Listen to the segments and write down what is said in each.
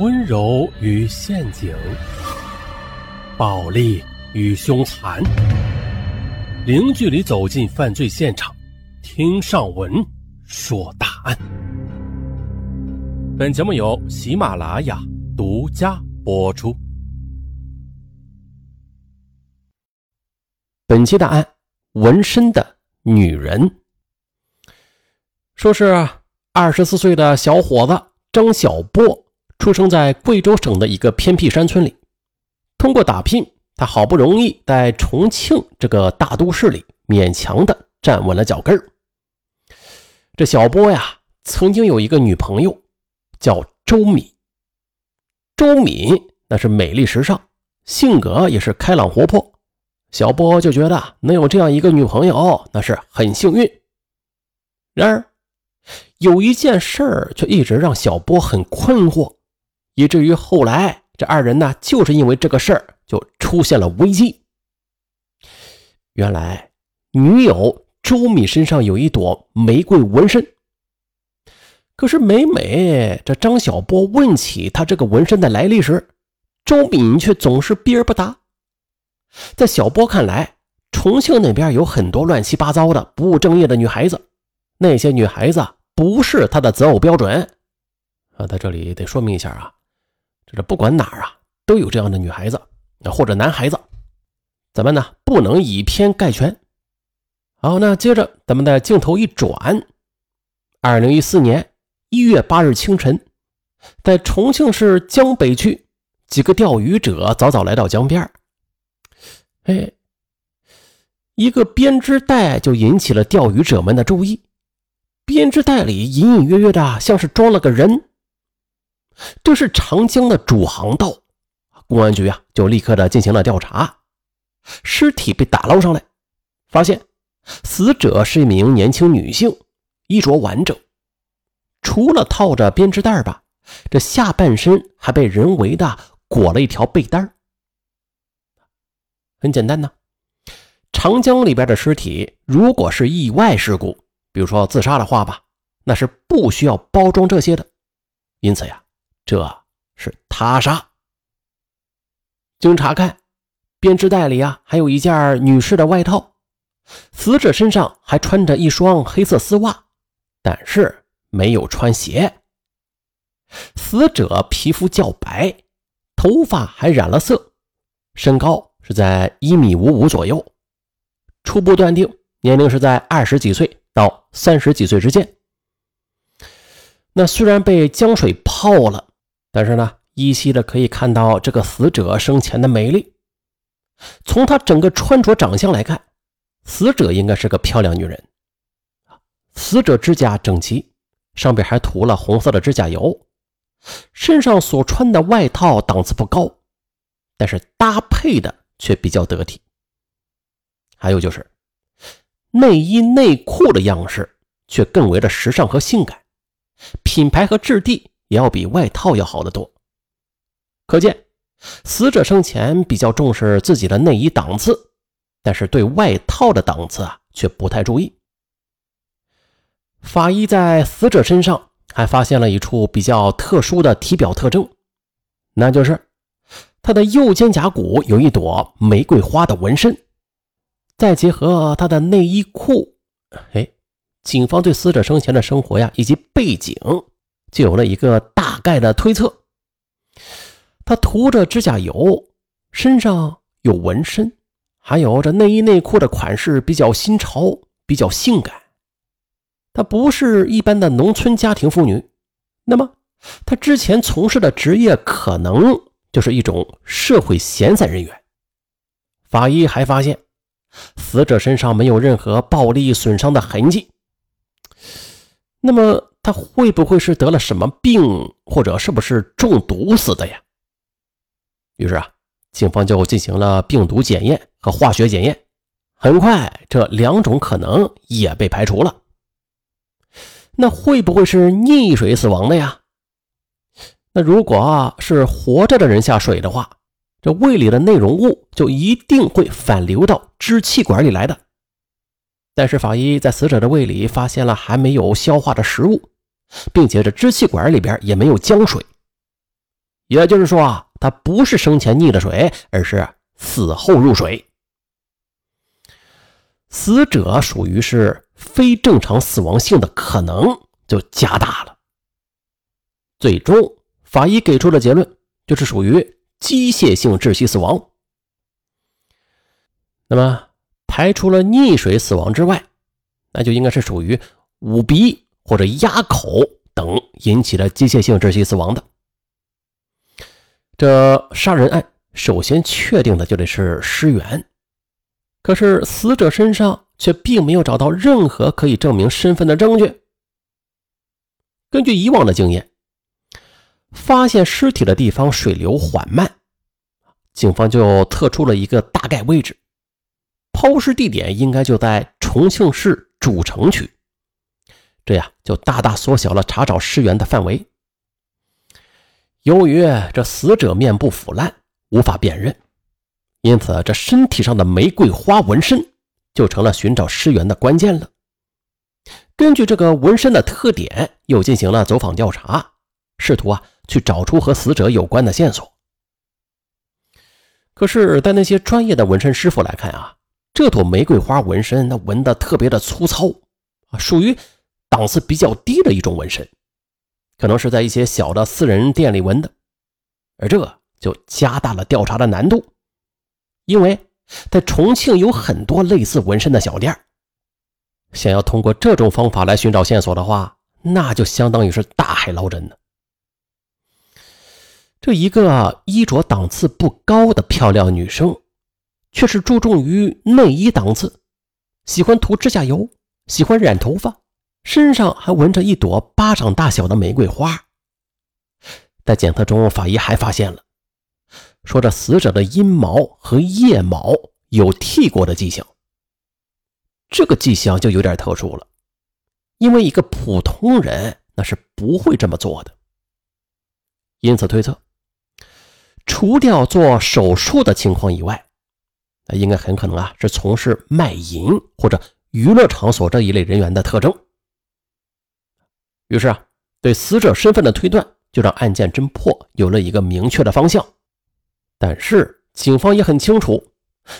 温柔与陷阱，暴力与凶残，零距离走进犯罪现场，听上文说大案。本节目由喜马拉雅独家播出。本期大案：纹身的女人。说是二十四岁的小伙子张小波，出生在贵州省的一个偏僻山村里。通过打拼，他好不容易在重庆这个大都市里勉强的站稳了脚跟。这小波呀，曾经有一个女朋友，叫周敏。周敏那是美丽时尚，性格也是开朗活泼。小波就觉得能有这样一个女朋友，那是很幸运。然而，有一件事儿却一直让小波很困惑，以至于后来这二人呢，就是因为这个事儿就出现了危机。原来，女友周敏身上有一朵玫瑰纹身，可是每每这张小波问起他这个纹身的来历时，周敏却总是避而不答。在小波看来，重庆那边有很多乱七八糟的不务正业的女孩子，那些女孩子。不是他的择偶标准啊！在这里得说明一下啊，这不管哪儿啊都有这样的女孩子或者男孩子，咱们呢不能以偏概全。好，那接着咱们的镜头一转，二零一四年一月八日清晨，在重庆市江北区，几个钓鱼者早早来到江边哎，一个编织袋就引起了钓鱼者们的注意。编织袋里隐隐约约的像是装了个人，这是长江的主航道，公安局啊就立刻的进行了调查。尸体被打捞上来，发现死者是一名年轻女性，衣着完整，除了套着编织袋吧，这下半身还被人为的裹了一条被单。很简单呢，长江里边的尸体如果是意外事故。比如说自杀的话吧，那是不需要包装这些的，因此呀，这是他杀。经查看，编织袋里啊还有一件女士的外套，死者身上还穿着一双黑色丝袜，但是没有穿鞋。死者皮肤较白，头发还染了色，身高是在一米五五左右，初步断定年龄是在二十几岁。到三十几岁之间，那虽然被江水泡了，但是呢，依稀的可以看到这个死者生前的美丽。从她整个穿着长相来看，死者应该是个漂亮女人。死者指甲整齐，上边还涂了红色的指甲油，身上所穿的外套档次不高，但是搭配的却比较得体。还有就是。内衣内裤的样式却更为的时尚和性感，品牌和质地也要比外套要好得多。可见，死者生前比较重视自己的内衣档次，但是对外套的档次啊却不太注意。法医在死者身上还发现了一处比较特殊的体表特征，那就是他的右肩胛骨有一朵玫瑰花的纹身。再结合他的内衣裤，哎，警方对死者生前的生活呀以及背景就有了一个大概的推测。他涂着指甲油，身上有纹身，还有这内衣内裤的款式比较新潮，比较性感。她不是一般的农村家庭妇女，那么她之前从事的职业可能就是一种社会闲散人员。法医还发现。死者身上没有任何暴力损伤的痕迹，那么他会不会是得了什么病，或者是不是中毒死的呀？于是啊，警方就进行了病毒检验和化学检验，很快这两种可能也被排除了。那会不会是溺水死亡的呀？那如果是活着的人下水的话？这胃里的内容物就一定会反流到支气管里来的。但是法医在死者的胃里发现了还没有消化的食物，并且这支气管里边也没有浆水。也就是说啊，他不是生前溺了水，而是死后入水。死者属于是非正常死亡性的可能就加大了。最终，法医给出的结论就是属于机械性窒息死亡。那么，排除了溺水死亡之外，那就应该是属于捂鼻或者压口等引起的机械性窒息死亡的。这杀人案首先确定的就得是尸源。可是死者身上却并没有找到任何可以证明身份的证据。根据以往的经验，发现尸体的地方水流缓慢，警方就测出了一个大概位置，抛尸地点应该就在重庆市主城区，这样就大大缩小了查找尸源的范围。由于这死者面部腐烂，无法辨认。因此，这身体上的玫瑰花纹身就成了寻找尸源的关键了。根据这个纹身的特点，又进行了走访调查，试图啊去找出和死者有关的线索。可是，在那些专业的纹身师傅来看啊，这朵玫瑰花纹身那纹的特别的粗糙啊，属于档次比较低的一种纹身，可能是在一些小的私人店里纹的，而这就加大了调查的难度。因为在重庆有很多类似纹身的小店，想要通过这种方法来寻找线索的话，那就相当于是大海捞针了。这一个衣着档次不高的漂亮女生，却是注重于内衣档次，喜欢涂指甲油，喜欢染头发，身上还纹着一朵巴掌大小的玫瑰花。在检测中，法医还发现了。说这死者的阴毛和腋毛有剃过的迹象，这个迹象就有点特殊了，因为一个普通人那是不会这么做的。因此推测，除掉做手术的情况以外，那应该很可能啊是从事卖淫或者娱乐场所这一类人员的特征。于是啊，对死者身份的推断就让案件侦破有了一个明确的方向。但是警方也很清楚，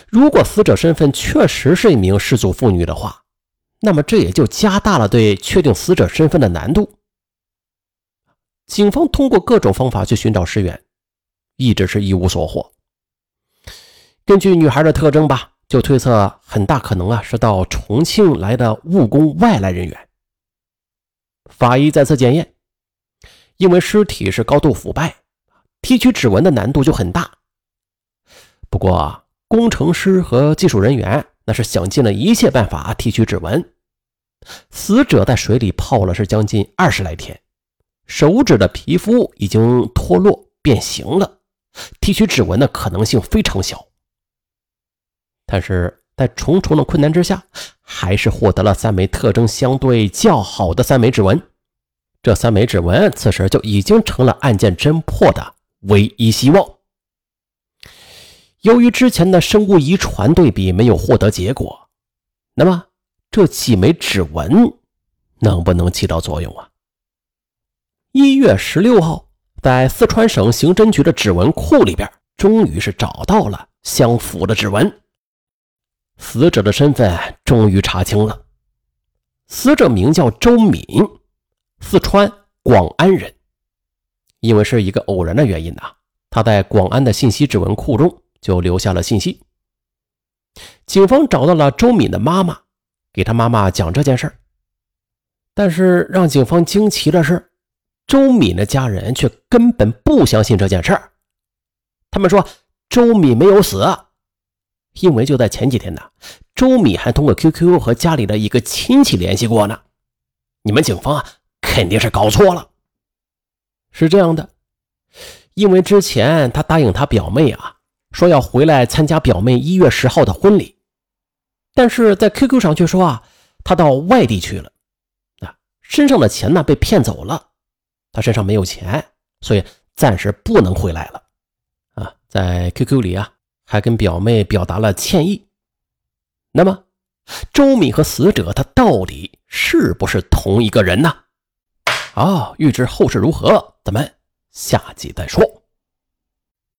如果死者身份确实是一名失足妇女的话，那么这也就加大了对确定死者身份的难度。警方通过各种方法去寻找尸源，一直是一无所获。根据女孩的特征吧，就推测很大可能啊是到重庆来的务工外来人员。法医再次检验，因为尸体是高度腐败，提取指纹的难度就很大。不过，工程师和技术人员那是想尽了一切办法提取指纹。死者在水里泡了是将近二十来天，手指的皮肤已经脱落变形了，提取指纹的可能性非常小。但是在重重的困难之下，还是获得了三枚特征相对较好的三枚指纹。这三枚指纹此时就已经成了案件侦破的唯一希望。由于之前的生物遗传对比没有获得结果，那么这几枚指纹能不能起到作用啊？一月十六号，在四川省刑侦局的指纹库里边，终于是找到了相符的指纹，死者的身份终于查清了。死者名叫周敏，四川广安人。因为是一个偶然的原因呐，他在广安的信息指纹库中。就留下了信息。警方找到了周敏的妈妈，给他妈妈讲这件事儿。但是让警方惊奇的是，周敏的家人却根本不相信这件事儿。他们说周敏没有死，因为就在前几天呢，周敏还通过 QQ 和家里的一个亲戚联系过呢。你们警方啊，肯定是搞错了。是这样的，因为之前他答应他表妹啊。说要回来参加表妹一月十号的婚礼，但是在 QQ 上却说啊，他到外地去了，啊，身上的钱呢被骗走了，他身上没有钱，所以暂时不能回来了，啊，在 QQ 里啊还跟表妹表达了歉意。那么，周敏和死者他到底是不是同一个人呢？好，欲知后事如何，咱们下集再说。